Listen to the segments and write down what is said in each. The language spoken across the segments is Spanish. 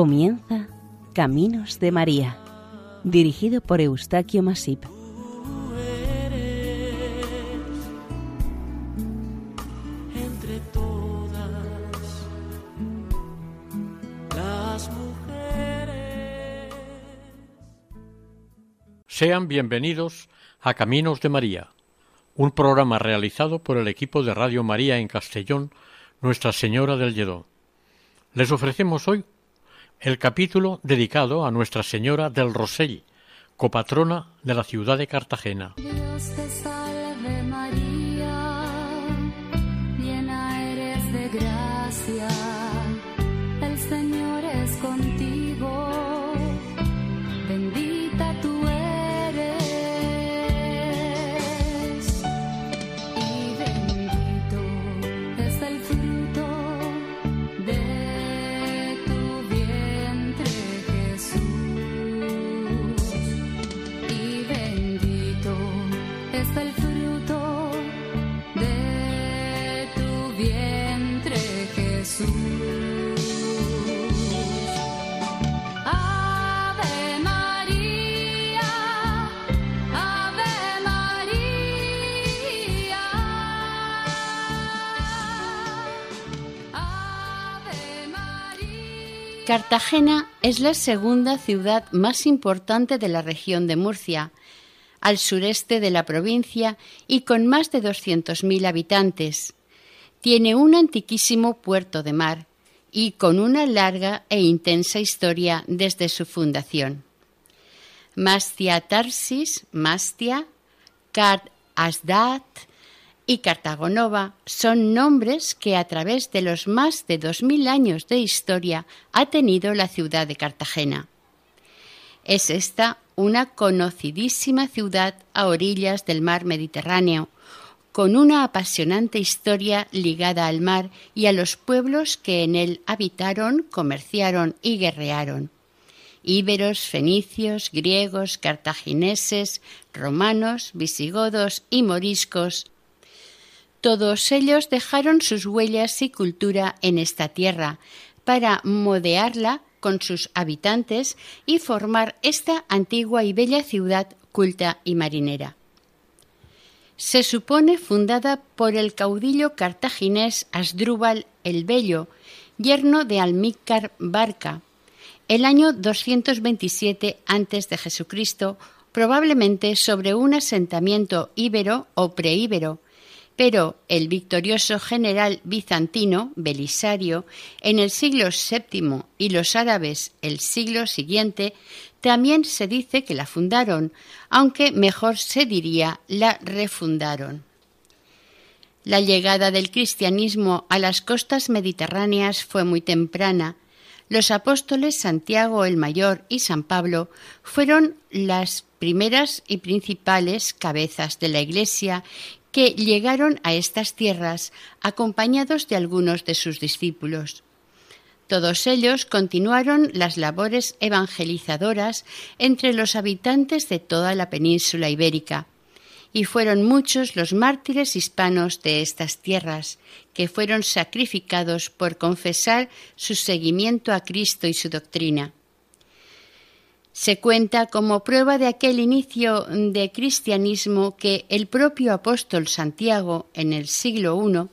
Comienza Caminos de María, dirigido por Eustaquio Masip. Tú eres entre todas las mujeres. Sean bienvenidos a Caminos de María, un programa realizado por el equipo de Radio María en Castellón, Nuestra Señora del Lledó. Les ofrecemos hoy el capítulo dedicado a Nuestra Señora del Rosell, copatrona de la ciudad de Cartagena. Cartagena es la segunda ciudad más importante de la región de Murcia, al sureste de la provincia y con más de 200.000 habitantes. Tiene un antiquísimo puerto de mar y con una larga e intensa historia desde su fundación. Mastia Tarsis, Mastia, Cart Asdat y Cartagonova son nombres que a través de los más de 2.000 años de historia ha tenido la ciudad de Cartagena. Es esta una conocidísima ciudad a orillas del mar Mediterráneo, con una apasionante historia ligada al mar y a los pueblos que en él habitaron, comerciaron y guerrearon. Íberos, fenicios, griegos, cartagineses, romanos, visigodos y moriscos. Todos ellos dejaron sus huellas y cultura en esta tierra para modearla con sus habitantes y formar esta antigua y bella ciudad culta y marinera. Se supone fundada por el caudillo cartaginés Asdrúbal el Bello, yerno de Almícar Barca, el año 227 a.C., probablemente sobre un asentamiento íbero o preíbero, pero el victorioso general bizantino Belisario en el siglo VII y los árabes el siglo siguiente también se dice que la fundaron, aunque mejor se diría la refundaron. La llegada del cristianismo a las costas mediterráneas fue muy temprana. Los apóstoles Santiago el Mayor y San Pablo fueron las primeras y principales cabezas de la Iglesia que llegaron a estas tierras acompañados de algunos de sus discípulos. Todos ellos continuaron las labores evangelizadoras entre los habitantes de toda la península ibérica, y fueron muchos los mártires hispanos de estas tierras, que fueron sacrificados por confesar su seguimiento a Cristo y su doctrina. Se cuenta como prueba de aquel inicio de cristianismo que el propio apóstol Santiago, en el siglo I,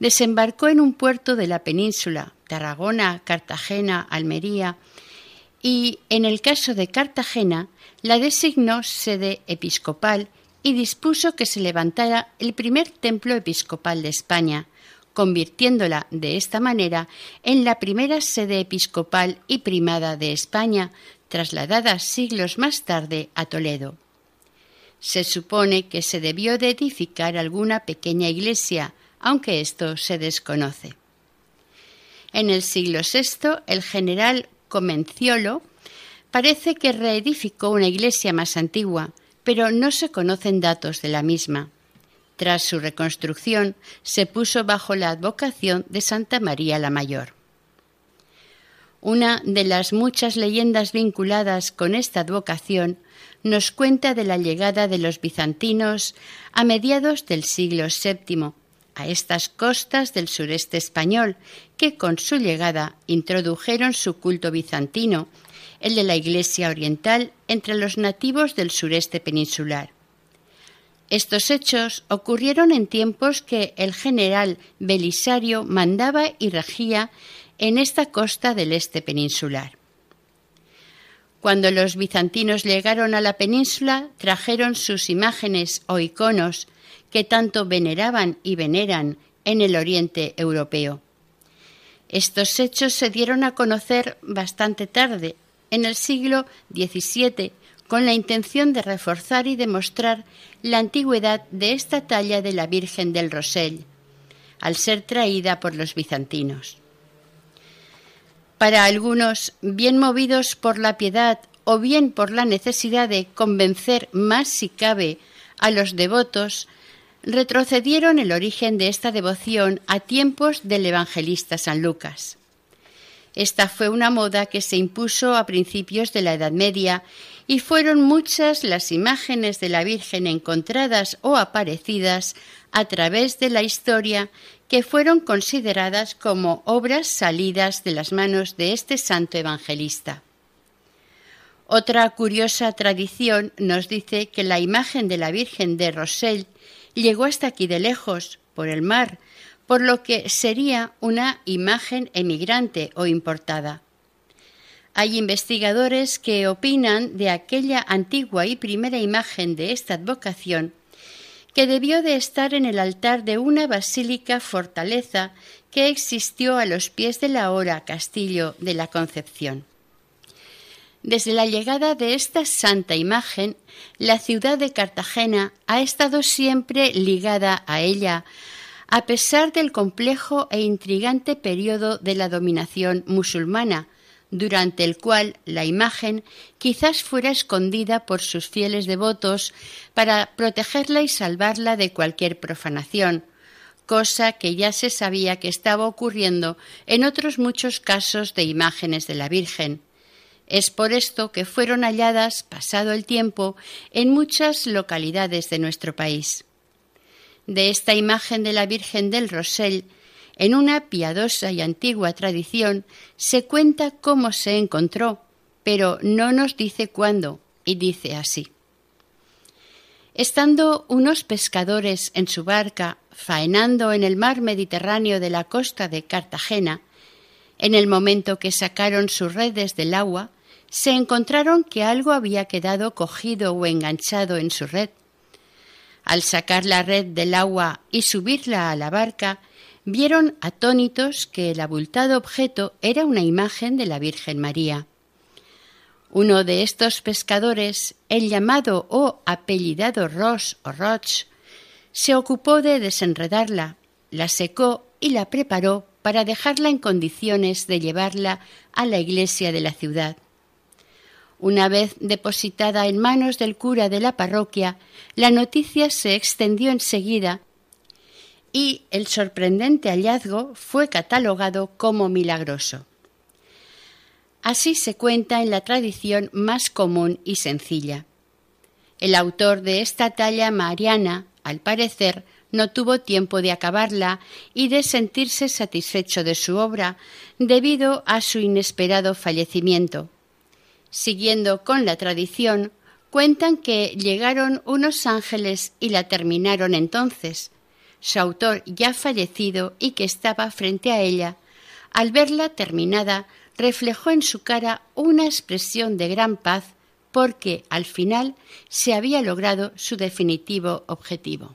desembarcó en un puerto de la península, Tarragona, Cartagena, Almería, y en el caso de Cartagena la designó sede episcopal y dispuso que se levantara el primer templo episcopal de España, convirtiéndola de esta manera en la primera sede episcopal y primada de España, trasladada siglos más tarde a Toledo. Se supone que se debió de edificar alguna pequeña iglesia, aunque esto se desconoce. En el siglo VI, el general Comenciolo parece que reedificó una iglesia más antigua, pero no se conocen datos de la misma. Tras su reconstrucción, se puso bajo la advocación de Santa María la Mayor. Una de las muchas leyendas vinculadas con esta advocación nos cuenta de la llegada de los bizantinos a mediados del siglo VII a estas costas del sureste español, que con su llegada introdujeron su culto bizantino, el de la Iglesia Oriental, entre los nativos del sureste peninsular. Estos hechos ocurrieron en tiempos que el general Belisario mandaba y regía en esta costa del este peninsular. Cuando los bizantinos llegaron a la península, trajeron sus imágenes o iconos que tanto veneraban y veneran en el oriente europeo. Estos hechos se dieron a conocer bastante tarde, en el siglo XVII, con la intención de reforzar y demostrar la antigüedad de esta talla de la Virgen del Rosell, al ser traída por los bizantinos. Para algunos, bien movidos por la piedad o bien por la necesidad de convencer más si cabe a los devotos, retrocedieron el origen de esta devoción a tiempos del evangelista San Lucas. Esta fue una moda que se impuso a principios de la Edad Media y fueron muchas las imágenes de la Virgen encontradas o aparecidas a través de la historia que fueron consideradas como obras salidas de las manos de este santo evangelista. Otra curiosa tradición nos dice que la imagen de la Virgen de Rosell llegó hasta aquí de lejos, por el mar, por lo que sería una imagen emigrante o importada. Hay investigadores que opinan de aquella antigua y primera imagen de esta advocación que debió de estar en el altar de una basílica fortaleza que existió a los pies del ahora castillo de la Concepción. Desde la llegada de esta santa imagen, la ciudad de Cartagena ha estado siempre ligada a ella, a pesar del complejo e intrigante periodo de la dominación musulmana, durante el cual la imagen quizás fuera escondida por sus fieles devotos para protegerla y salvarla de cualquier profanación, cosa que ya se sabía que estaba ocurriendo en otros muchos casos de imágenes de la Virgen. Es por esto que fueron halladas, pasado el tiempo, en muchas localidades de nuestro país. De esta imagen de la Virgen del Rosell, en una piadosa y antigua tradición, se cuenta cómo se encontró, pero no nos dice cuándo, y dice así. Estando unos pescadores en su barca faenando en el mar Mediterráneo de la costa de Cartagena, en el momento que sacaron sus redes del agua, se encontraron que algo había quedado cogido o enganchado en su red. Al sacar la red del agua y subirla a la barca, vieron atónitos que el abultado objeto era una imagen de la Virgen María. Uno de estos pescadores, el llamado o apellidado Ross o Roch, se ocupó de desenredarla, la secó y la preparó para dejarla en condiciones de llevarla a la iglesia de la ciudad. Una vez depositada en manos del cura de la parroquia, la noticia se extendió enseguida y el sorprendente hallazgo fue catalogado como milagroso. Así se cuenta en la tradición más común y sencilla. El autor de esta talla mariana, al parecer, no tuvo tiempo de acabarla y de sentirse satisfecho de su obra debido a su inesperado fallecimiento siguiendo con la tradición, cuentan que llegaron unos ángeles y la terminaron entonces. Su autor ya fallecido y que estaba frente a ella, al verla terminada, reflejó en su cara una expresión de gran paz porque al final se había logrado su definitivo objetivo.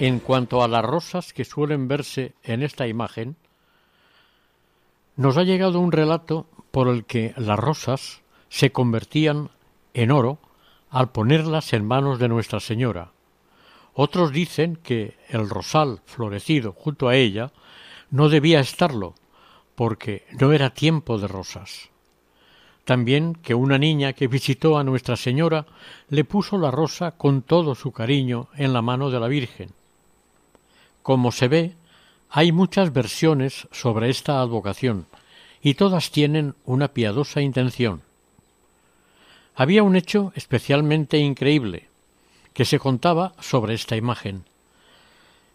En cuanto a las rosas que suelen verse en esta imagen, nos ha llegado un relato por el que las rosas se convertían en oro al ponerlas en manos de Nuestra Señora. Otros dicen que el rosal florecido junto a ella no debía estarlo, porque no era tiempo de rosas. También que una niña que visitó a Nuestra Señora le puso la rosa con todo su cariño en la mano de la Virgen. Como se ve, hay muchas versiones sobre esta advocación, y todas tienen una piadosa intención. Había un hecho especialmente increíble que se contaba sobre esta imagen.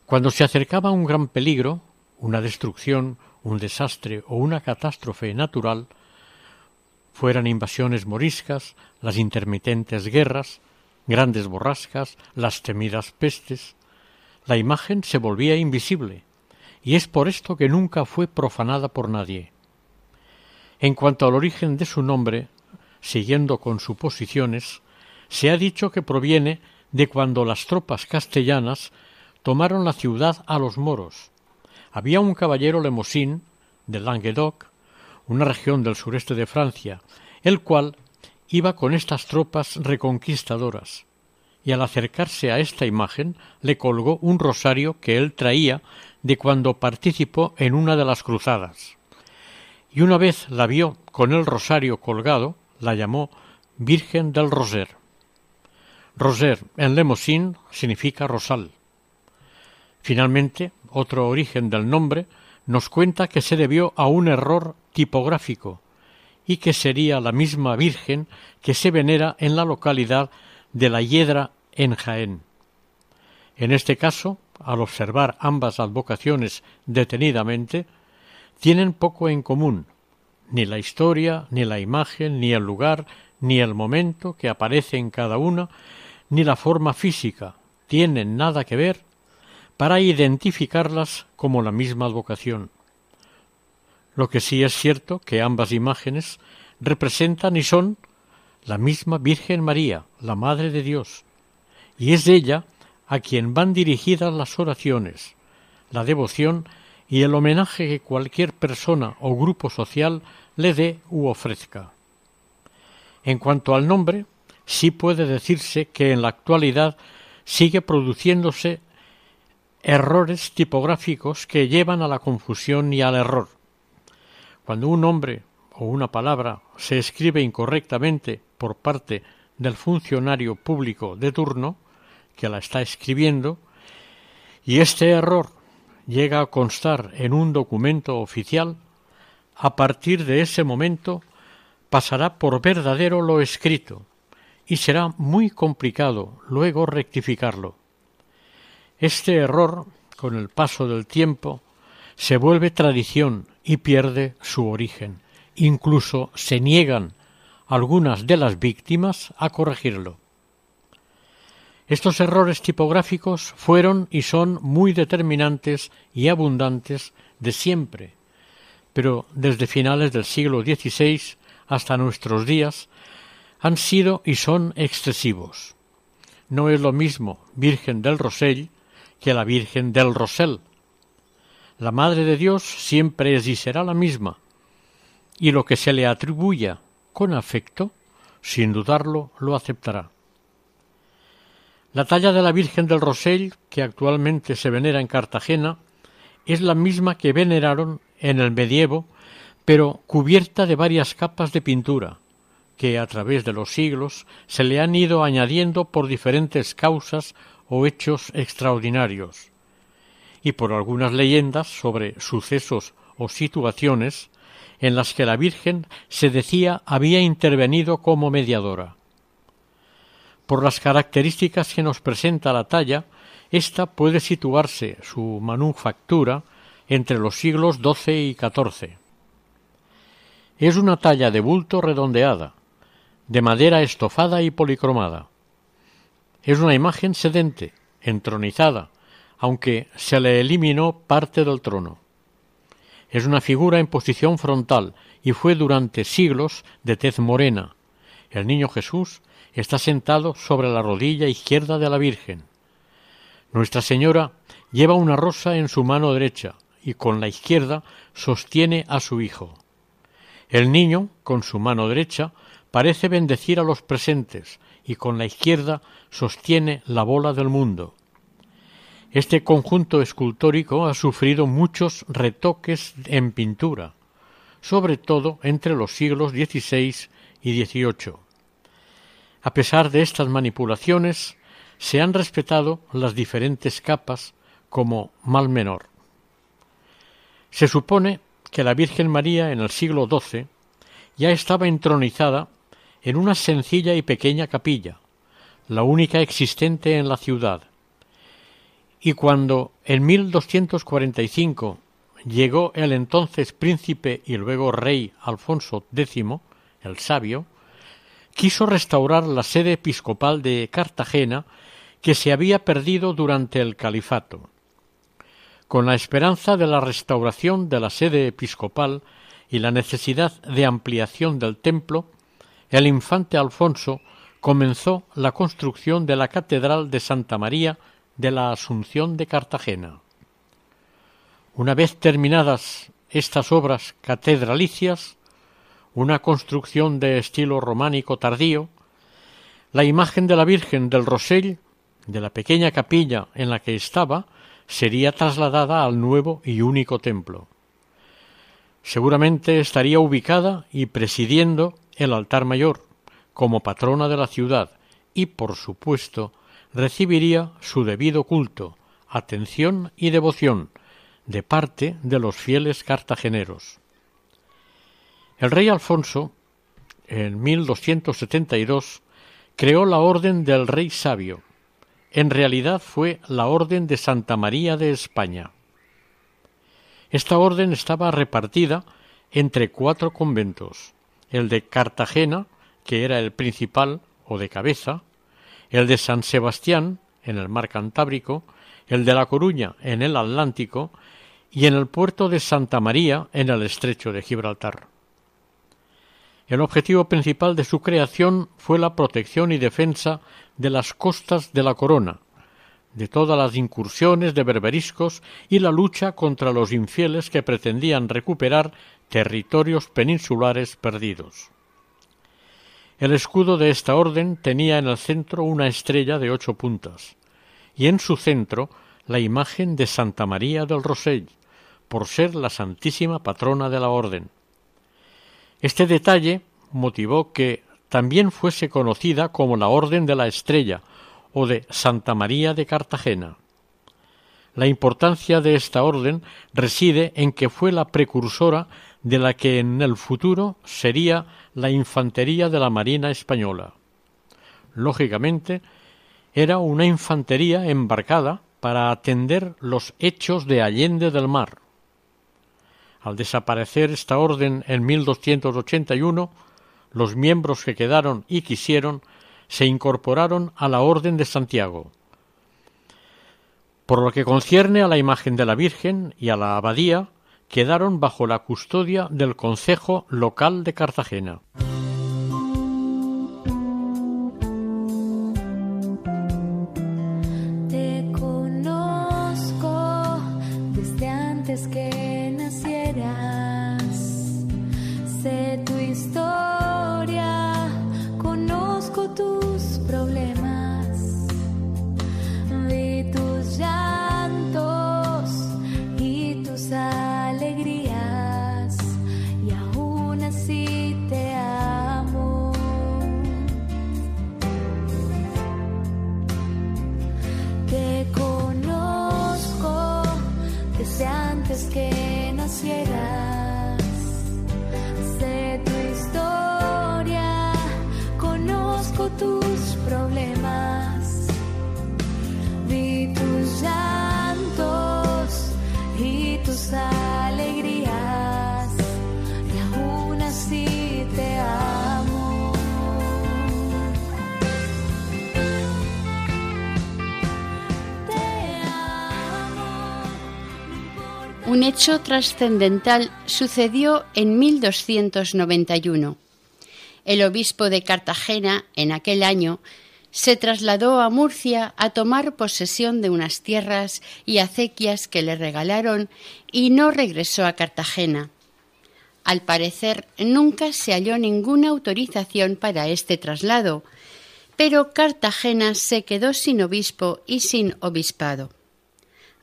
Cuando se acercaba un gran peligro, una destrucción, un desastre o una catástrofe natural, fueran invasiones moriscas, las intermitentes guerras, grandes borrascas, las temidas pestes, la imagen se volvía invisible, y es por esto que nunca fue profanada por nadie. En cuanto al origen de su nombre, siguiendo con suposiciones, se ha dicho que proviene de cuando las tropas castellanas tomaron la ciudad a los moros. Había un caballero lemosín de Languedoc, una región del sureste de Francia, el cual iba con estas tropas reconquistadoras y al acercarse a esta imagen le colgó un rosario que él traía de cuando participó en una de las cruzadas. Y una vez la vio con el rosario colgado, la llamó Virgen del Roser. Roser en lemosín significa rosal. Finalmente, otro origen del nombre nos cuenta que se debió a un error tipográfico y que sería la misma Virgen que se venera en la localidad de la Hiedra en Jaén. En este caso, al observar ambas advocaciones detenidamente, tienen poco en común, ni la historia, ni la imagen, ni el lugar, ni el momento que aparece en cada una, ni la forma física, tienen nada que ver para identificarlas como la misma advocación. Lo que sí es cierto que ambas imágenes representan y son la misma Virgen María, la Madre de Dios, y es ella a quien van dirigidas las oraciones, la devoción y el homenaje que cualquier persona o grupo social le dé u ofrezca. En cuanto al nombre, sí puede decirse que en la actualidad sigue produciéndose errores tipográficos que llevan a la confusión y al error. Cuando un nombre o una palabra se escribe incorrectamente por parte del funcionario público de turno que la está escribiendo y este error llega a constar en un documento oficial, a partir de ese momento pasará por verdadero lo escrito y será muy complicado luego rectificarlo. Este error, con el paso del tiempo, se vuelve tradición y pierde su origen. Incluso se niegan algunas de las víctimas a corregirlo. Estos errores tipográficos fueron y son muy determinantes y abundantes de siempre, pero desde finales del siglo XVI hasta nuestros días han sido y son excesivos. No es lo mismo Virgen del Rosell que la Virgen del Rosel. La Madre de Dios siempre es y será la misma, y lo que se le atribuya con afecto, sin dudarlo, lo aceptará. La talla de la Virgen del Rosell, que actualmente se venera en Cartagena, es la misma que veneraron en el medievo, pero cubierta de varias capas de pintura, que a través de los siglos se le han ido añadiendo por diferentes causas o hechos extraordinarios, y por algunas leyendas sobre sucesos o situaciones en las que la Virgen se decía había intervenido como mediadora. Por las características que nos presenta la talla, ésta puede situarse su manufactura entre los siglos XII y XIV. Es una talla de bulto redondeada, de madera estofada y policromada. Es una imagen sedente, entronizada, aunque se le eliminó parte del trono. Es una figura en posición frontal y fue durante siglos de tez morena. El niño Jesús está sentado sobre la rodilla izquierda de la Virgen. Nuestra Señora lleva una rosa en su mano derecha y con la izquierda sostiene a su hijo. El niño, con su mano derecha, parece bendecir a los presentes y con la izquierda sostiene la bola del mundo. Este conjunto escultórico ha sufrido muchos retoques en pintura, sobre todo entre los siglos XVI y XVIII. A pesar de estas manipulaciones, se han respetado las diferentes capas como mal menor. Se supone que la Virgen María en el siglo XII ya estaba entronizada en una sencilla y pequeña capilla, la única existente en la ciudad. Y cuando en 1245 llegó el entonces príncipe y luego rey Alfonso X, el sabio, quiso restaurar la sede episcopal de Cartagena que se había perdido durante el califato. Con la esperanza de la restauración de la sede episcopal y la necesidad de ampliación del templo, el infante Alfonso comenzó la construcción de la Catedral de Santa María de la Asunción de Cartagena. Una vez terminadas estas obras catedralicias, una construcción de estilo románico tardío, la imagen de la Virgen del Rosell, de la pequeña capilla en la que estaba, sería trasladada al nuevo y único templo. Seguramente estaría ubicada y presidiendo el altar mayor, como patrona de la ciudad, y, por supuesto, recibiría su debido culto, atención y devoción de parte de los fieles cartageneros. El rey Alfonso, en 1272, creó la Orden del Rey Sabio. En realidad fue la Orden de Santa María de España. Esta orden estaba repartida entre cuatro conventos, el de Cartagena, que era el principal o de cabeza, el de San Sebastián, en el mar Cantábrico, el de La Coruña, en el Atlántico, y en el puerto de Santa María, en el estrecho de Gibraltar. El objetivo principal de su creación fue la protección y defensa de las costas de la corona, de todas las incursiones de berberiscos y la lucha contra los infieles que pretendían recuperar territorios peninsulares perdidos. El escudo de esta orden tenía en el centro una estrella de ocho puntas, y en su centro la imagen de Santa María del Rosell, por ser la santísima patrona de la orden. Este detalle motivó que también fuese conocida como la Orden de la Estrella o de Santa María de Cartagena. La importancia de esta orden reside en que fue la precursora de la que en el futuro sería la infantería de la Marina española. Lógicamente, era una infantería embarcada para atender los hechos de Allende del Mar. Al desaparecer esta orden en 1281, los miembros que quedaron y quisieron se incorporaron a la Orden de Santiago. Por lo que concierne a la imagen de la Virgen y a la abadía, quedaron bajo la custodia del Concejo Local de Cartagena. Trascendental sucedió en 1291. El obispo de Cartagena, en aquel año, se trasladó a Murcia a tomar posesión de unas tierras y acequias que le regalaron y no regresó a Cartagena. Al parecer nunca se halló ninguna autorización para este traslado, pero Cartagena se quedó sin obispo y sin obispado.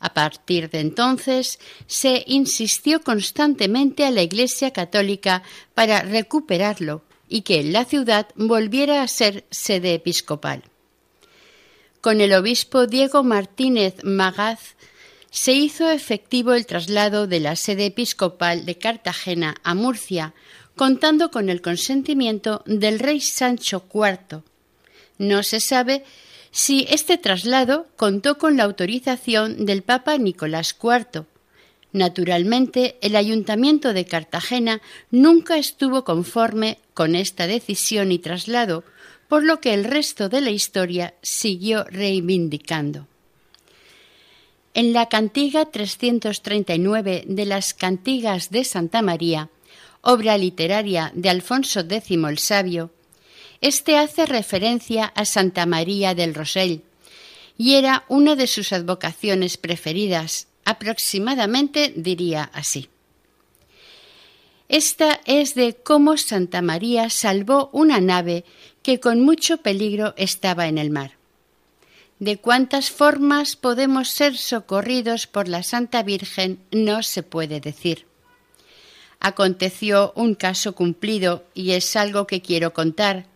A partir de entonces se insistió constantemente a la Iglesia católica para recuperarlo y que la ciudad volviera a ser sede episcopal. Con el obispo Diego Martínez Magaz se hizo efectivo el traslado de la sede episcopal de Cartagena a Murcia, contando con el consentimiento del rey Sancho IV. No se sabe si este traslado contó con la autorización del Papa Nicolás IV. Naturalmente, el ayuntamiento de Cartagena nunca estuvo conforme con esta decisión y traslado, por lo que el resto de la historia siguió reivindicando. En la cantiga 339 de las Cantigas de Santa María, obra literaria de Alfonso X el Sabio, este hace referencia a Santa María del Rosell y era una de sus advocaciones preferidas, aproximadamente diría así. Esta es de cómo Santa María salvó una nave que con mucho peligro estaba en el mar. De cuántas formas podemos ser socorridos por la Santa Virgen no se puede decir. Aconteció un caso cumplido y es algo que quiero contar,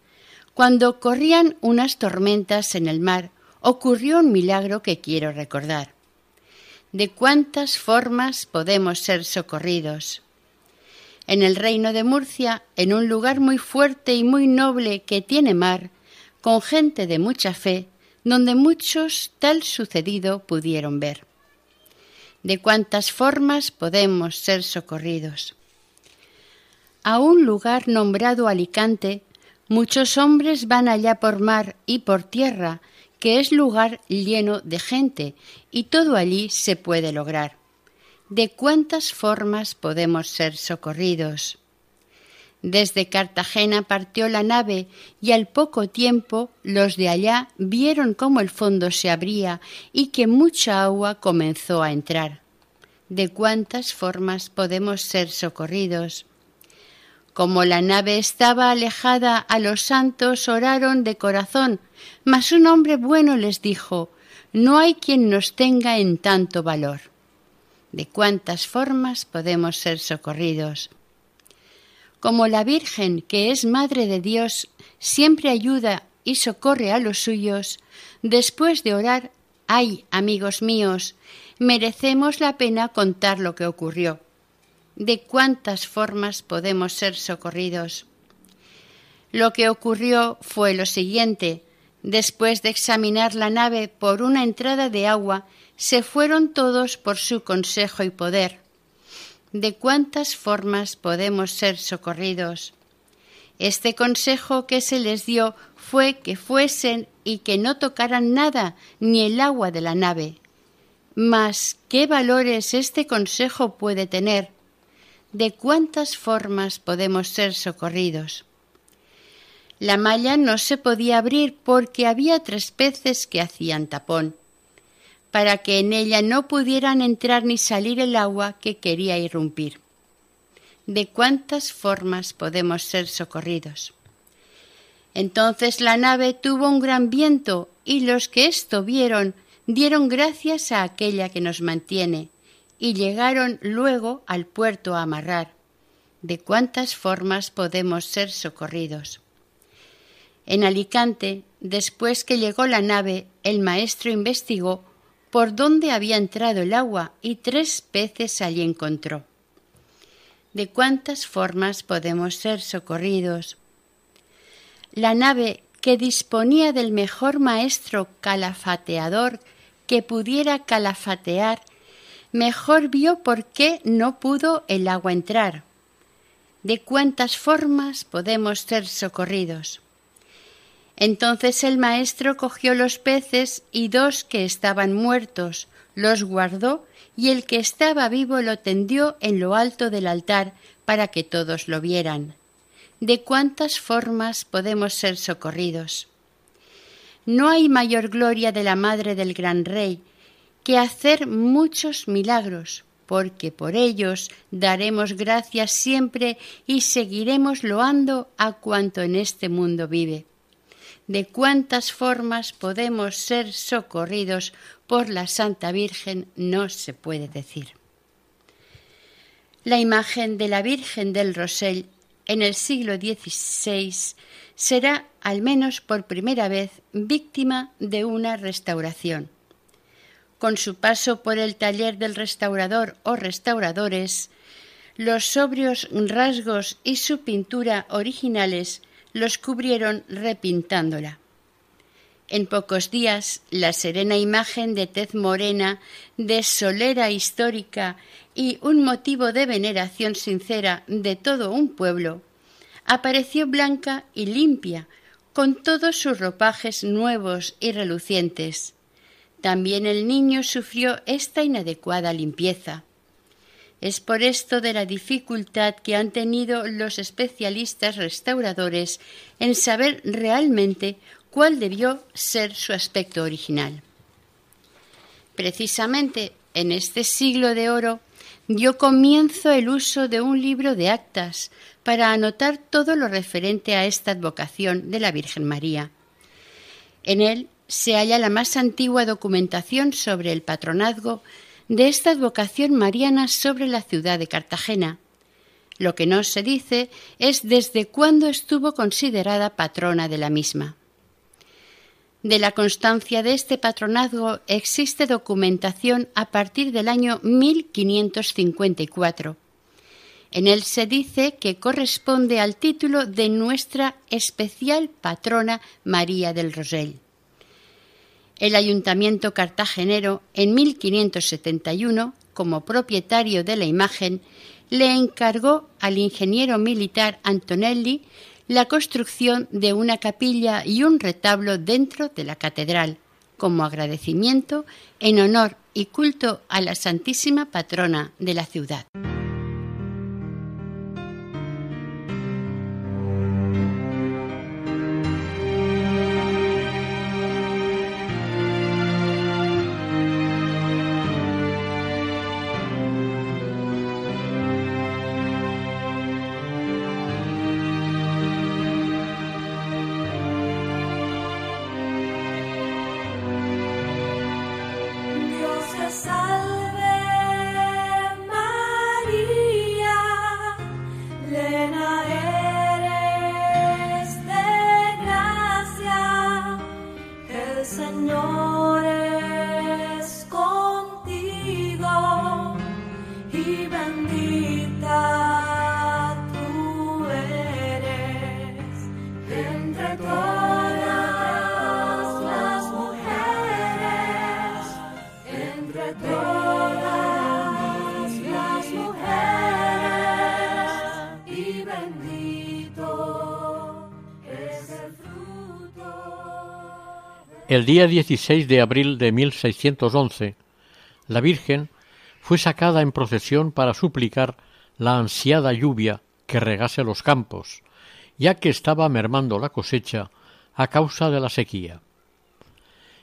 cuando corrían unas tormentas en el mar, ocurrió un milagro que quiero recordar. ¿De cuántas formas podemos ser socorridos? En el reino de Murcia, en un lugar muy fuerte y muy noble que tiene mar, con gente de mucha fe, donde muchos tal sucedido pudieron ver. ¿De cuántas formas podemos ser socorridos? A un lugar nombrado Alicante Muchos hombres van allá por mar y por tierra, que es lugar lleno de gente, y todo allí se puede lograr. ¿De cuántas formas podemos ser socorridos? Desde Cartagena partió la nave y al poco tiempo los de allá vieron cómo el fondo se abría y que mucha agua comenzó a entrar. ¿De cuántas formas podemos ser socorridos? Como la nave estaba alejada, a los santos oraron de corazón, mas un hombre bueno les dijo, no hay quien nos tenga en tanto valor. ¿De cuántas formas podemos ser socorridos? Como la Virgen, que es Madre de Dios, siempre ayuda y socorre a los suyos, después de orar, ay, amigos míos, merecemos la pena contar lo que ocurrió de cuántas formas podemos ser socorridos. Lo que ocurrió fue lo siguiente. Después de examinar la nave por una entrada de agua, se fueron todos por su consejo y poder. ¿De cuántas formas podemos ser socorridos? Este consejo que se les dio fue que fuesen y que no tocaran nada, ni el agua de la nave. Mas, ¿qué valores este consejo puede tener? De cuántas formas podemos ser socorridos. La malla no se podía abrir porque había tres peces que hacían tapón, para que en ella no pudieran entrar ni salir el agua que quería irrumpir. ¿De cuántas formas podemos ser socorridos? Entonces la nave tuvo un gran viento y los que esto vieron dieron gracias a aquella que nos mantiene, y llegaron luego al puerto a amarrar. ¿De cuántas formas podemos ser socorridos? En Alicante, después que llegó la nave, el maestro investigó por dónde había entrado el agua y tres peces allí encontró. ¿De cuántas formas podemos ser socorridos? La nave que disponía del mejor maestro calafateador que pudiera calafatear mejor vio por qué no pudo el agua entrar. ¿De cuántas formas podemos ser socorridos? Entonces el maestro cogió los peces y dos que estaban muertos, los guardó y el que estaba vivo lo tendió en lo alto del altar para que todos lo vieran. ¿De cuántas formas podemos ser socorridos? no hay mayor gloria de la Madre del Gran Rey que hacer muchos milagros, porque por ellos daremos gracias siempre y seguiremos loando a cuanto en este mundo vive. De cuántas formas podemos ser socorridos por la Santa Virgen no se puede decir. La imagen de la Virgen del Rosell en el siglo XVI será, al menos por primera vez, víctima de una restauración. Con su paso por el taller del restaurador o restauradores, los sobrios rasgos y su pintura originales los cubrieron repintándola. En pocos días, la serena imagen de tez morena, de solera histórica y un motivo de veneración sincera de todo un pueblo, apareció blanca y limpia, con todos sus ropajes nuevos y relucientes. También el niño sufrió esta inadecuada limpieza. Es por esto de la dificultad que han tenido los especialistas restauradores en saber realmente cuál debió ser su aspecto original. Precisamente en este siglo de oro dio comienzo el uso de un libro de actas para anotar todo lo referente a esta advocación de la Virgen María. En él se halla la más antigua documentación sobre el patronazgo de esta advocación mariana sobre la ciudad de Cartagena. Lo que no se dice es desde cuándo estuvo considerada patrona de la misma. De la constancia de este patronazgo existe documentación a partir del año 1554. En él se dice que corresponde al título de nuestra especial patrona María del Rosell. El ayuntamiento cartagenero, en 1571, como propietario de la imagen, le encargó al ingeniero militar Antonelli la construcción de una capilla y un retablo dentro de la catedral, como agradecimiento en honor y culto a la Santísima Patrona de la ciudad. El día 16 de abril de 1611, la Virgen fue sacada en procesión para suplicar la ansiada lluvia que regase los campos, ya que estaba mermando la cosecha a causa de la sequía.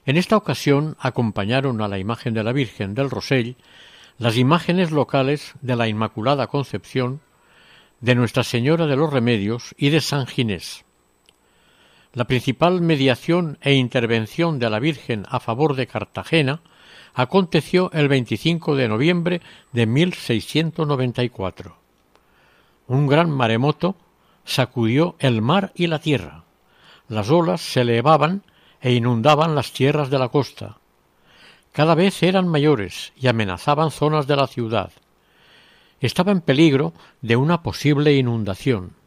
En esta ocasión acompañaron a la imagen de la Virgen del Rosell las imágenes locales de la Inmaculada Concepción, de Nuestra Señora de los Remedios y de San Ginés. La principal mediación e intervención de la Virgen a favor de Cartagena aconteció el 25 de noviembre de 1694. Un gran maremoto sacudió el mar y la tierra. Las olas se elevaban e inundaban las tierras de la costa. Cada vez eran mayores y amenazaban zonas de la ciudad. Estaba en peligro de una posible inundación.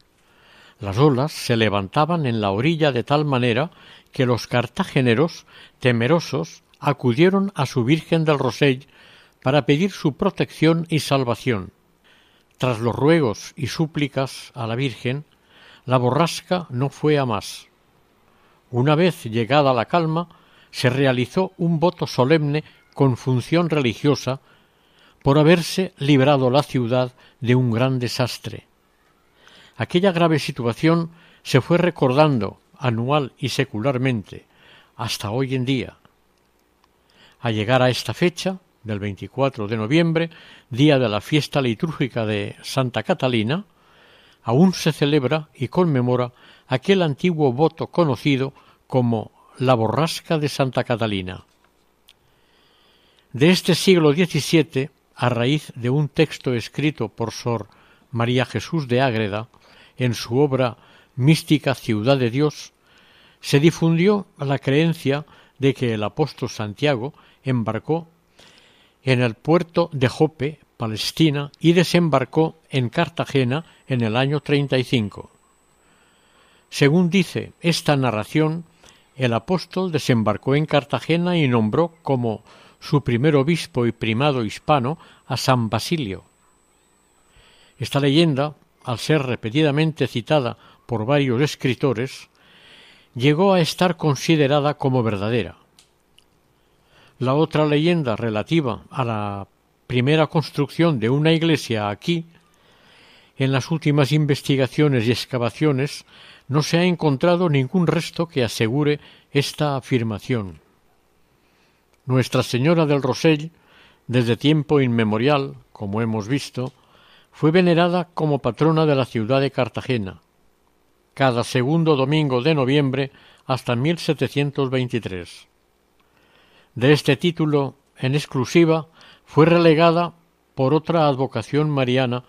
Las olas se levantaban en la orilla de tal manera que los cartageneros, temerosos, acudieron a su Virgen del Rosell para pedir su protección y salvación. Tras los ruegos y súplicas a la Virgen, la borrasca no fue a más. Una vez llegada la calma, se realizó un voto solemne con función religiosa por haberse librado la ciudad de un gran desastre. Aquella grave situación se fue recordando anual y secularmente, hasta hoy en día. Al llegar a esta fecha, del 24 de noviembre, día de la fiesta litúrgica de Santa Catalina, aún se celebra y conmemora aquel antiguo voto conocido como la borrasca de Santa Catalina. De este siglo XVII, a raíz de un texto escrito por Sor María Jesús de Ágreda en su obra Mística Ciudad de Dios, se difundió la creencia de que el apóstol Santiago embarcó en el puerto de Jope, Palestina, y desembarcó en Cartagena en el año 35. Según dice esta narración, el apóstol desembarcó en Cartagena y nombró como su primer obispo y primado hispano a San Basilio. Esta leyenda, al ser repetidamente citada por varios escritores, llegó a estar considerada como verdadera. La otra leyenda relativa a la primera construcción de una iglesia aquí, en las últimas investigaciones y excavaciones no se ha encontrado ningún resto que asegure esta afirmación. Nuestra Señora del Rosell, desde tiempo inmemorial, como hemos visto, fue venerada como patrona de la ciudad de Cartagena, cada segundo domingo de noviembre hasta 1723. De este título en exclusiva fue relegada por otra advocación mariana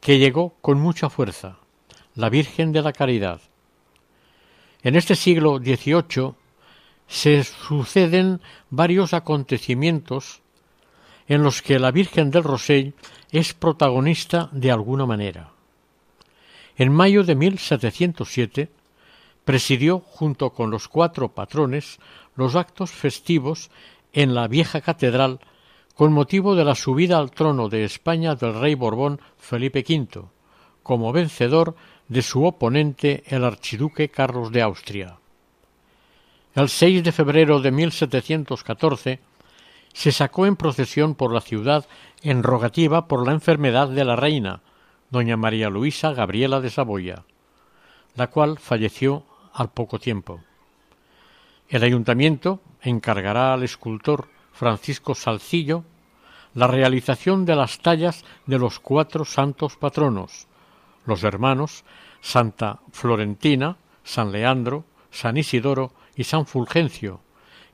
que llegó con mucha fuerza, la Virgen de la Caridad. En este siglo XVIII se suceden varios acontecimientos en los que la Virgen del Rosell es protagonista de alguna manera. En mayo de 1707 presidió junto con los cuatro patrones los actos festivos en la vieja catedral con motivo de la subida al trono de España del rey Borbón Felipe V, como vencedor de su oponente el archiduque Carlos de Austria. El 6 de febrero de 1714 se sacó en procesión por la ciudad en rogativa por la enfermedad de la reina, doña María Luisa Gabriela de Saboya, la cual falleció al poco tiempo. El ayuntamiento encargará al escultor Francisco Salcillo la realización de las tallas de los cuatro santos patronos, los hermanos Santa Florentina, San Leandro, San Isidoro y San Fulgencio,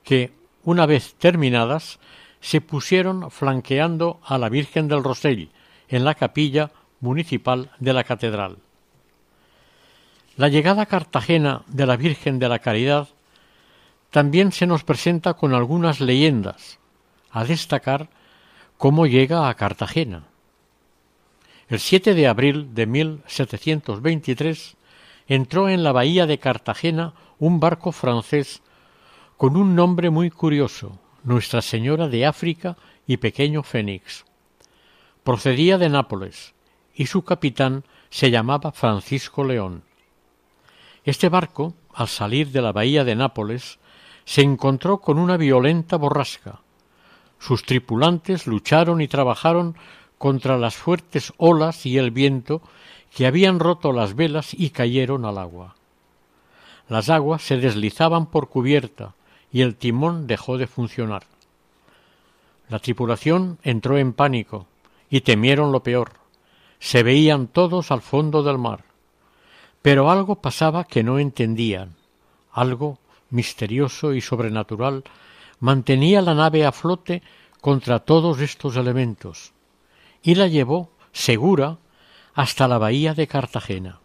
que, una vez terminadas, se pusieron flanqueando a la Virgen del Rosell en la capilla municipal de la catedral. La llegada a Cartagena de la Virgen de la Caridad también se nos presenta con algunas leyendas, a destacar cómo llega a Cartagena. El 7 de abril de 1723 entró en la bahía de Cartagena un barco francés con un nombre muy curioso, Nuestra Señora de África y Pequeño Fénix. Procedía de Nápoles y su capitán se llamaba Francisco León. Este barco, al salir de la bahía de Nápoles, se encontró con una violenta borrasca. Sus tripulantes lucharon y trabajaron contra las fuertes olas y el viento que habían roto las velas y cayeron al agua. Las aguas se deslizaban por cubierta y el timón dejó de funcionar. La tripulación entró en pánico y temieron lo peor. Se veían todos al fondo del mar. Pero algo pasaba que no entendían, algo misterioso y sobrenatural mantenía la nave a flote contra todos estos elementos y la llevó segura hasta la bahía de Cartagena.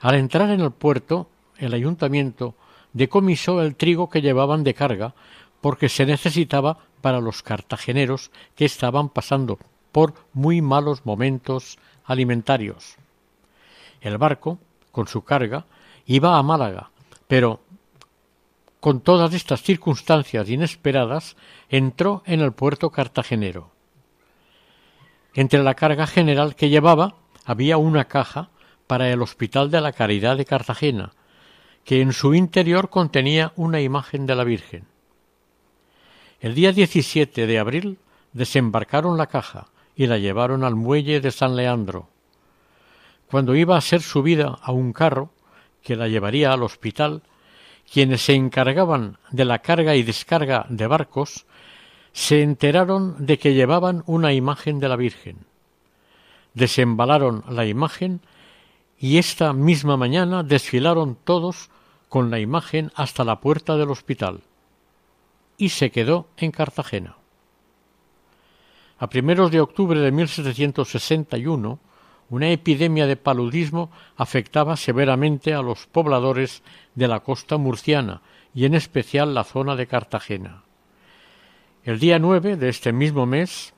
Al entrar en el puerto, el ayuntamiento decomisó el trigo que llevaban de carga porque se necesitaba para los cartageneros que estaban pasando por muy malos momentos alimentarios. El barco, con su carga, iba a Málaga, pero con todas estas circunstancias inesperadas, entró en el puerto cartagenero. Entre la carga general que llevaba había una caja para el Hospital de la Caridad de Cartagena, que en su interior contenía una imagen de la Virgen. El día 17 de abril desembarcaron la caja y la llevaron al muelle de San Leandro. Cuando iba a ser subida a un carro que la llevaría al hospital, quienes se encargaban de la carga y descarga de barcos, se enteraron de que llevaban una imagen de la Virgen. Desembalaron la imagen y esta misma mañana desfilaron todos con la imagen hasta la puerta del hospital y se quedó en Cartagena. A primeros de octubre de 1761, una epidemia de paludismo afectaba severamente a los pobladores de la costa murciana y en especial la zona de Cartagena. El día nueve de este mismo mes,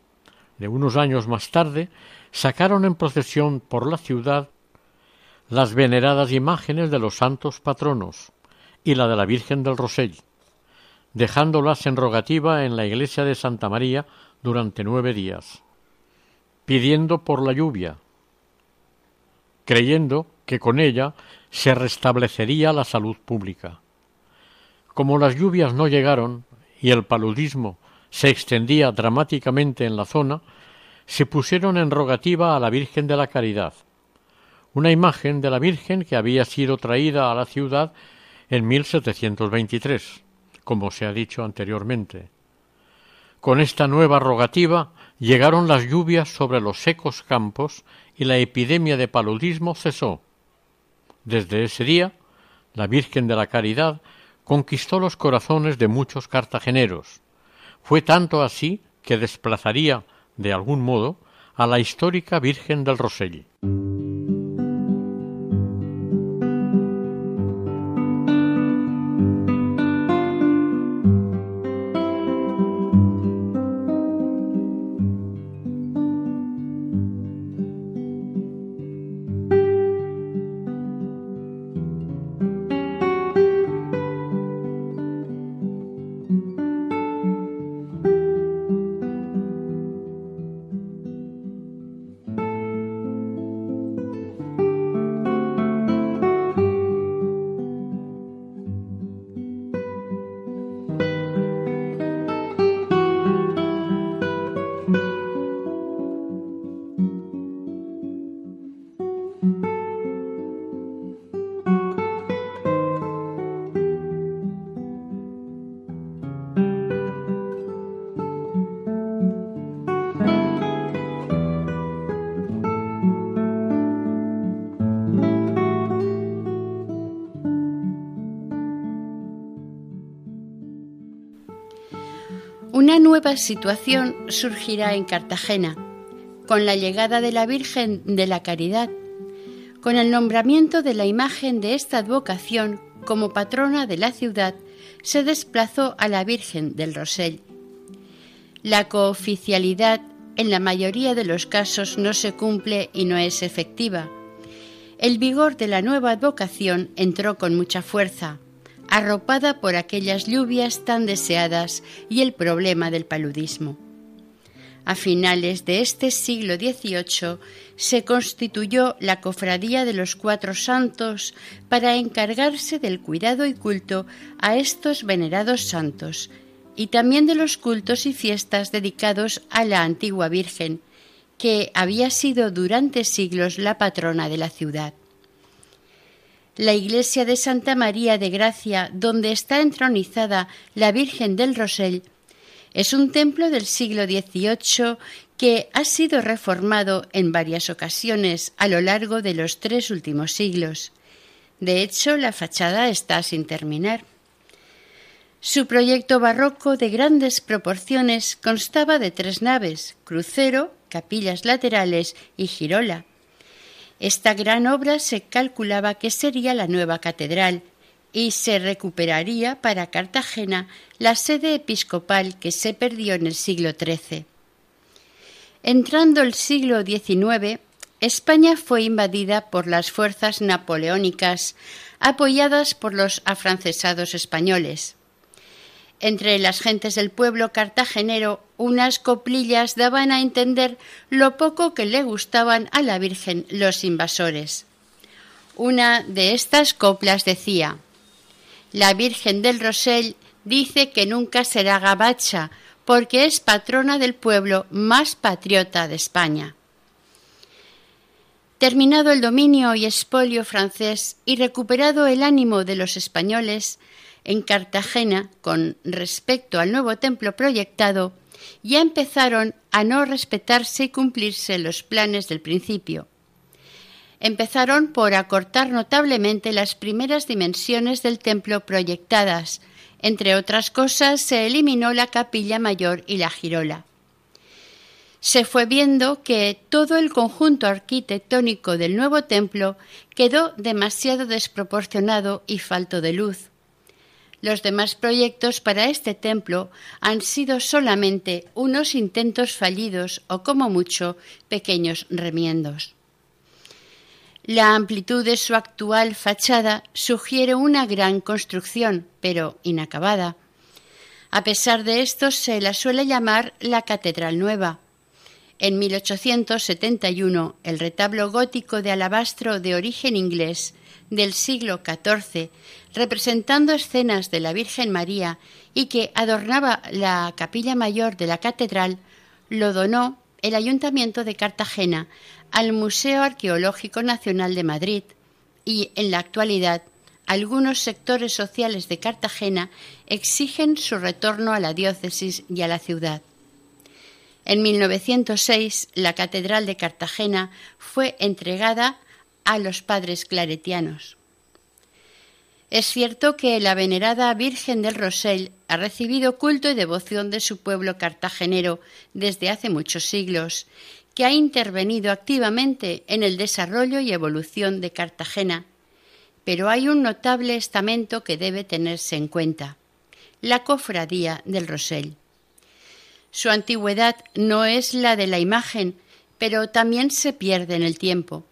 de unos años más tarde, sacaron en procesión por la ciudad las veneradas imágenes de los santos patronos y la de la Virgen del Rosell, dejándolas en rogativa en la iglesia de Santa María durante nueve días, pidiendo por la lluvia, creyendo que con ella se restablecería la salud pública. Como las lluvias no llegaron y el paludismo se extendía dramáticamente en la zona, se pusieron en rogativa a la Virgen de la Caridad, una imagen de la Virgen que había sido traída a la ciudad en 1723, como se ha dicho anteriormente. Con esta nueva rogativa llegaron las lluvias sobre los secos campos y la epidemia de paludismo cesó. Desde ese día, la Virgen de la Caridad conquistó los corazones de muchos cartageneros, fue tanto así que desplazaría, de algún modo, a la histórica Virgen del Rosell. Nueva situación surgirá en Cartagena, con la llegada de la Virgen de la Caridad, con el nombramiento de la imagen de esta advocación como patrona de la ciudad, se desplazó a la Virgen del Rosell. La cooficialidad en la mayoría de los casos no se cumple y no es efectiva. El vigor de la nueva advocación entró con mucha fuerza, arropada por aquellas lluvias tan deseadas y el problema del paludismo. A finales de este siglo XVIII se constituyó la Cofradía de los Cuatro Santos para encargarse del cuidado y culto a estos venerados santos y también de los cultos y fiestas dedicados a la antigua Virgen, que había sido durante siglos la patrona de la ciudad. La iglesia de Santa María de Gracia, donde está entronizada la Virgen del Rosell, es un templo del siglo XVIII que ha sido reformado en varias ocasiones a lo largo de los tres últimos siglos. De hecho, la fachada está sin terminar. Su proyecto barroco de grandes proporciones constaba de tres naves, crucero, capillas laterales y girola. Esta gran obra se calculaba que sería la nueva catedral y se recuperaría para Cartagena la sede episcopal que se perdió en el siglo XIII. Entrando el siglo XIX, España fue invadida por las fuerzas napoleónicas apoyadas por los afrancesados españoles. Entre las gentes del pueblo cartagenero, unas coplillas daban a entender lo poco que le gustaban a la Virgen los invasores. Una de estas coplas decía La Virgen del Rosell dice que nunca será gabacha, porque es patrona del pueblo más patriota de España. Terminado el dominio y expolio francés y recuperado el ánimo de los españoles, en Cartagena, con respecto al nuevo templo proyectado, ya empezaron a no respetarse y cumplirse los planes del principio. Empezaron por acortar notablemente las primeras dimensiones del templo proyectadas. Entre otras cosas, se eliminó la capilla mayor y la girola se fue viendo que todo el conjunto arquitectónico del nuevo templo quedó demasiado desproporcionado y falto de luz. Los demás proyectos para este templo han sido solamente unos intentos fallidos o como mucho pequeños remiendos. La amplitud de su actual fachada sugiere una gran construcción, pero inacabada. A pesar de esto, se la suele llamar la Catedral Nueva en 1871, el retablo gótico de alabastro de origen inglés del siglo XIV, representando escenas de la Virgen María y que adornaba la capilla mayor de la catedral, lo donó el Ayuntamiento de Cartagena al Museo Arqueológico Nacional de Madrid y, en la actualidad, algunos sectores sociales de Cartagena exigen su retorno a la diócesis y a la ciudad. En 1906, la Catedral de Cartagena fue entregada a los padres claretianos. Es cierto que la venerada Virgen del Rosell ha recibido culto y devoción de su pueblo cartagenero desde hace muchos siglos, que ha intervenido activamente en el desarrollo y evolución de Cartagena. Pero hay un notable estamento que debe tenerse en cuenta, la Cofradía del Rosell. Su antigüedad no es la de la imagen, pero también se pierde en el tiempo.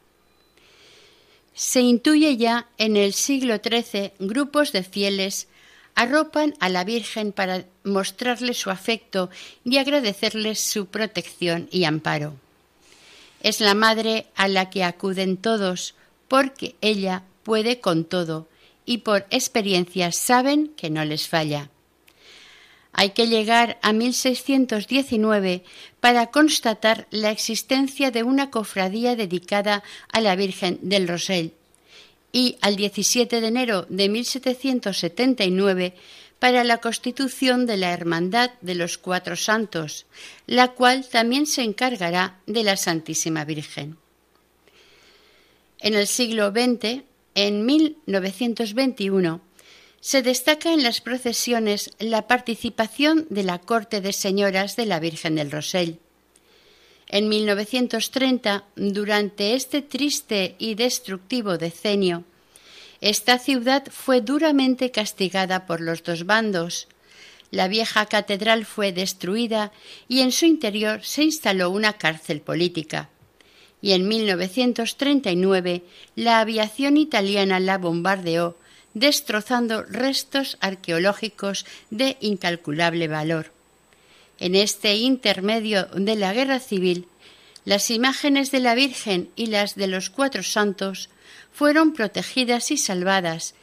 Se intuye ya en el siglo XIII grupos de fieles arropan a la Virgen para mostrarle su afecto y agradecerle su protección y amparo. Es la madre a la que acuden todos, porque ella puede con todo y por experiencia saben que no les falla. Hay que llegar a 1619 para constatar la existencia de una cofradía dedicada a la Virgen del Rosell y al 17 de enero de 1779 para la constitución de la Hermandad de los Cuatro Santos, la cual también se encargará de la Santísima Virgen. En el siglo XX, en 1921, se destaca en las procesiones la participación de la corte de señoras de la Virgen del Rosell. En 1930, durante este triste y destructivo decenio, esta ciudad fue duramente castigada por los dos bandos. La vieja catedral fue destruida y en su interior se instaló una cárcel política. Y en 1939 la aviación italiana la bombardeó destrozando restos arqueológicos de incalculable valor. En este intermedio de la guerra civil, las imágenes de la Virgen y las de los cuatro santos fueron protegidas y salvadas,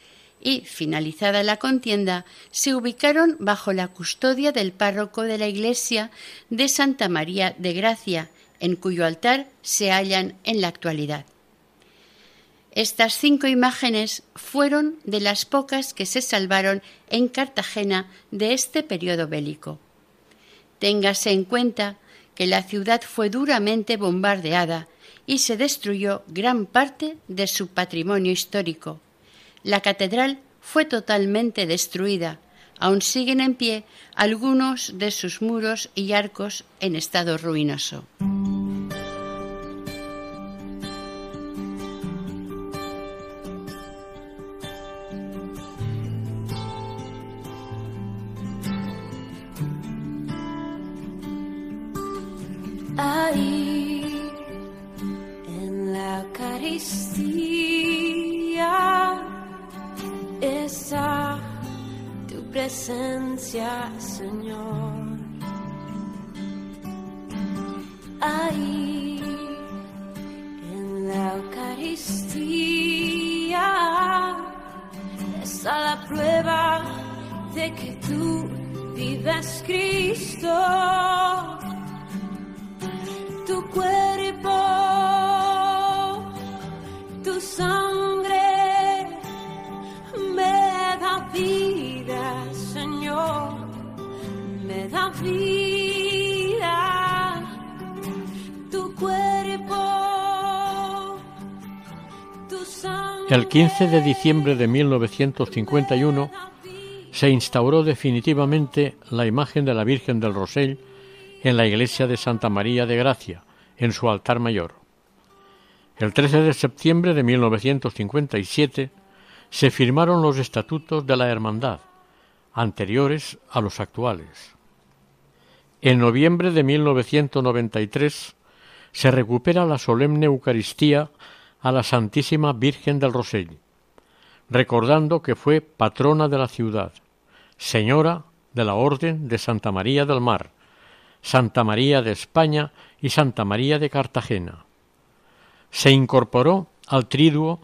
y, finalizada la contienda, se ubicaron bajo la custodia del párroco de la iglesia de Santa María de Gracia, en cuyo altar se hallan en la actualidad. Estas cinco imágenes fueron de las pocas que se salvaron en Cartagena de este periodo bélico. Téngase en cuenta que la ciudad fue duramente bombardeada y se destruyó gran parte de su patrimonio histórico. La catedral fue totalmente destruida. Aún siguen en pie algunos de sus muros y arcos en estado ruinoso. Ahí en la Eucaristía está tu presencia, Señor. Ahí en la Eucaristía está la prueba de que tú vives Cristo El 15 de diciembre de 1951 se instauró definitivamente la imagen de la Virgen del Rosell en la iglesia de Santa María de Gracia, en su altar mayor. El 13 de septiembre de 1957 se firmaron los estatutos de la Hermandad, anteriores a los actuales. En noviembre de 1993 se recupera la solemne Eucaristía a la Santísima Virgen del Rosell, recordando que fue patrona de la ciudad, señora de la Orden de Santa María del Mar, Santa María de España y Santa María de Cartagena. Se incorporó al triduo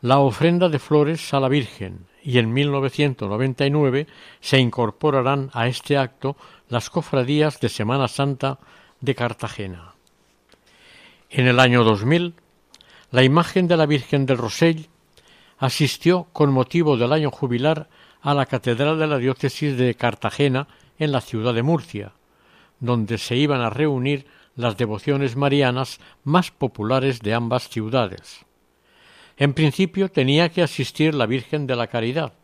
la ofrenda de flores a la Virgen y en 1999 se incorporarán a este acto las cofradías de Semana Santa de Cartagena. En el año 2000, la imagen de la Virgen del Rosell asistió con motivo del año jubilar a la Catedral de la Diócesis de Cartagena en la ciudad de Murcia, donde se iban a reunir las devociones marianas más populares de ambas ciudades. En principio tenía que asistir la Virgen de la Caridad,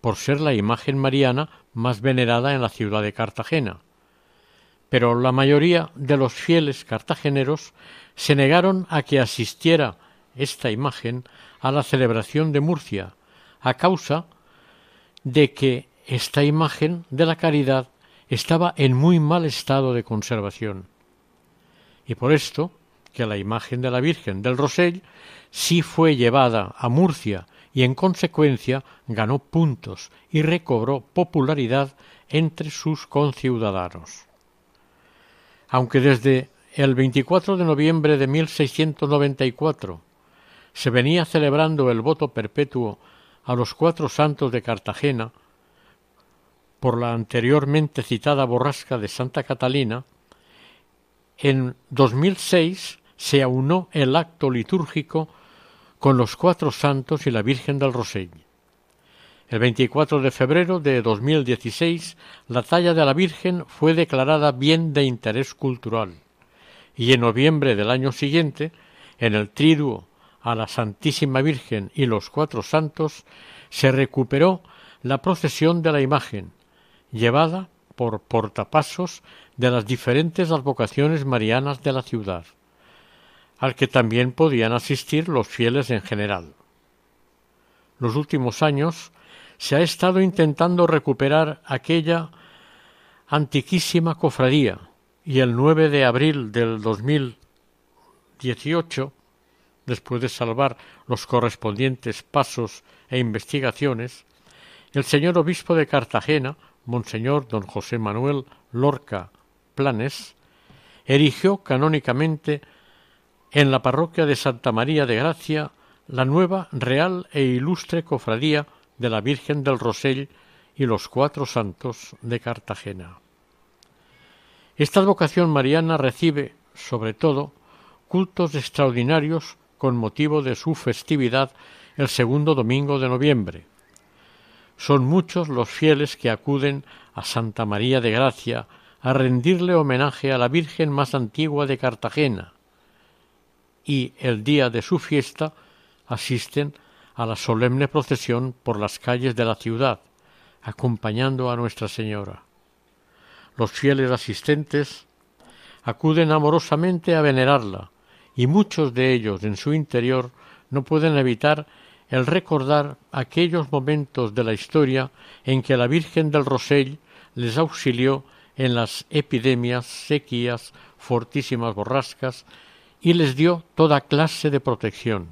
por ser la imagen mariana más venerada en la ciudad de Cartagena. Pero la mayoría de los fieles cartageneros se negaron a que asistiera esta imagen a la celebración de Murcia, a causa de que esta imagen de la caridad estaba en muy mal estado de conservación. Y por esto que la imagen de la Virgen del Rosell sí fue llevada a Murcia y en consecuencia ganó puntos y recobró popularidad entre sus conciudadanos. Aunque desde el 24 de noviembre de 1694 se venía celebrando el voto perpetuo a los cuatro santos de Cartagena por la anteriormente citada borrasca de Santa Catalina, en 2006 se aunó el acto litúrgico con los cuatro santos y la Virgen del Rosell. El 24 de febrero de 2016 la talla de la Virgen fue declarada bien de interés cultural y en noviembre del año siguiente, en el triduo a la Santísima Virgen y los cuatro santos, se recuperó la procesión de la imagen, llevada por portapasos de las diferentes advocaciones marianas de la ciudad, al que también podían asistir los fieles en general. Los últimos años se ha estado intentando recuperar aquella antiquísima cofradía y el 9 de abril del 2018, después de salvar los correspondientes pasos e investigaciones, el señor obispo de Cartagena, Monseñor don José Manuel Lorca Planes, erigió canónicamente en la parroquia de Santa María de Gracia la nueva real e ilustre cofradía de la Virgen del Rosell y los cuatro santos de Cartagena. Esta advocación mariana recibe, sobre todo, cultos extraordinarios con motivo de su festividad el segundo domingo de noviembre. Son muchos los fieles que acuden a Santa María de Gracia a rendirle homenaje a la Virgen más antigua de Cartagena, y el día de su fiesta asisten a la solemne procesión por las calles de la ciudad, acompañando a Nuestra Señora. Los fieles asistentes acuden amorosamente a venerarla, y muchos de ellos en su interior no pueden evitar el recordar aquellos momentos de la historia en que la Virgen del Rosell les auxilió en las epidemias, sequías, fortísimas borrascas y les dio toda clase de protección.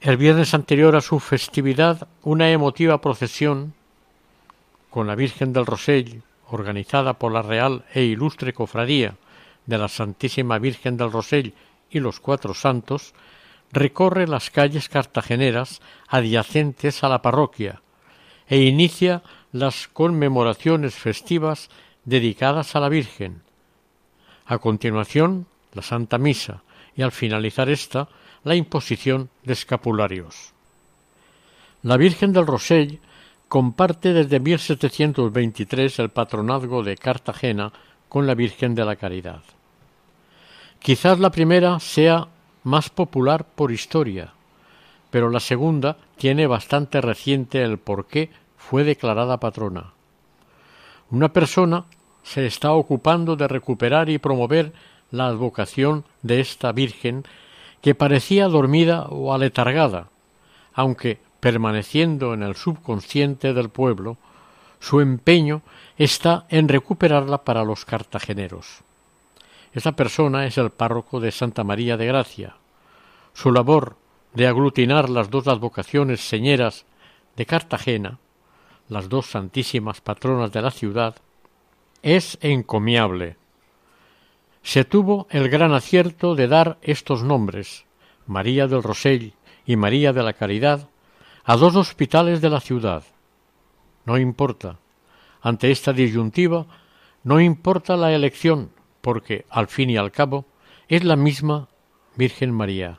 El viernes anterior a su festividad, una emotiva procesión con la Virgen del Rosell, organizada por la Real e Ilustre Cofradía de la Santísima Virgen del Rosell y los Cuatro Santos, recorre las calles cartageneras adyacentes a la parroquia e inicia las conmemoraciones festivas dedicadas a la Virgen. A continuación, la Santa Misa y al finalizar esta, la imposición de escapularios. La Virgen del Rosell comparte desde 1723 el patronazgo de Cartagena con la Virgen de la Caridad. Quizás la primera sea más popular por historia, pero la segunda tiene bastante reciente el por qué fue declarada patrona. Una persona se está ocupando de recuperar y promover la advocación de esta Virgen que parecía dormida o aletargada, aunque permaneciendo en el subconsciente del pueblo, su empeño está en recuperarla para los cartageneros. Esa persona es el párroco de Santa María de Gracia. Su labor de aglutinar las dos advocaciones señeras de Cartagena, las dos santísimas patronas de la ciudad, es encomiable. Se tuvo el gran acierto de dar estos nombres, María del Rosell y María de la Caridad, a dos hospitales de la ciudad. No importa. Ante esta disyuntiva, no importa la elección, porque, al fin y al cabo, es la misma Virgen María.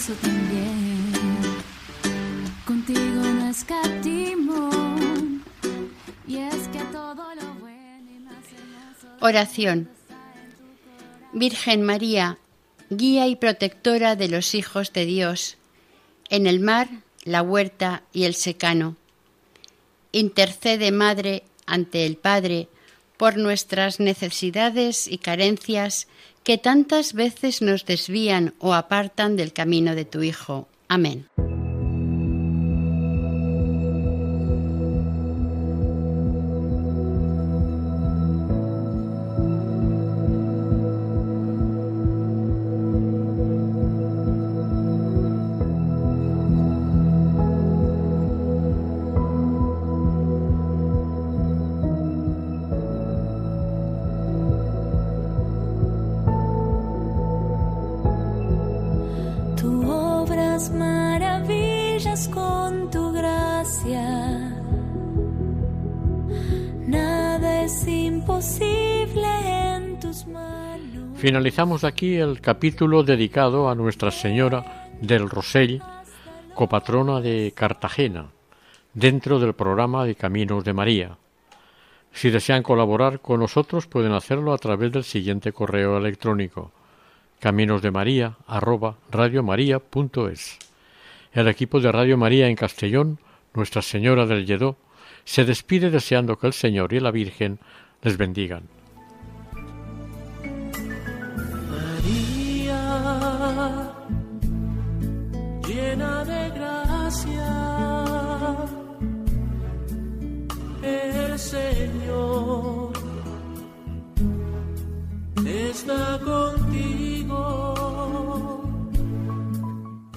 Hizo también. Contigo no. Y es que todo lo bueno y más hermoso. Oración. Virgen María, guía y protectora de los hijos de Dios, en el mar, la huerta y el secano. Intercede, Madre, ante el Padre, por nuestras necesidades y carencias que tantas veces nos desvían o apartan del camino de tu Hijo. Amén. Maravillas con tu gracia. Nada es imposible en tus manos. Finalizamos aquí el capítulo dedicado a Nuestra Señora del Rosell, copatrona de Cartagena, dentro del programa de Caminos de María. Si desean colaborar con nosotros pueden hacerlo a través del siguiente correo electrónico caminosdemaria@radiomaria.es. El equipo de Radio María en Castellón, Nuestra Señora del Lledó, se despide deseando que el Señor y la Virgen les bendigan. María, llena de gracia, el Señor está contigo.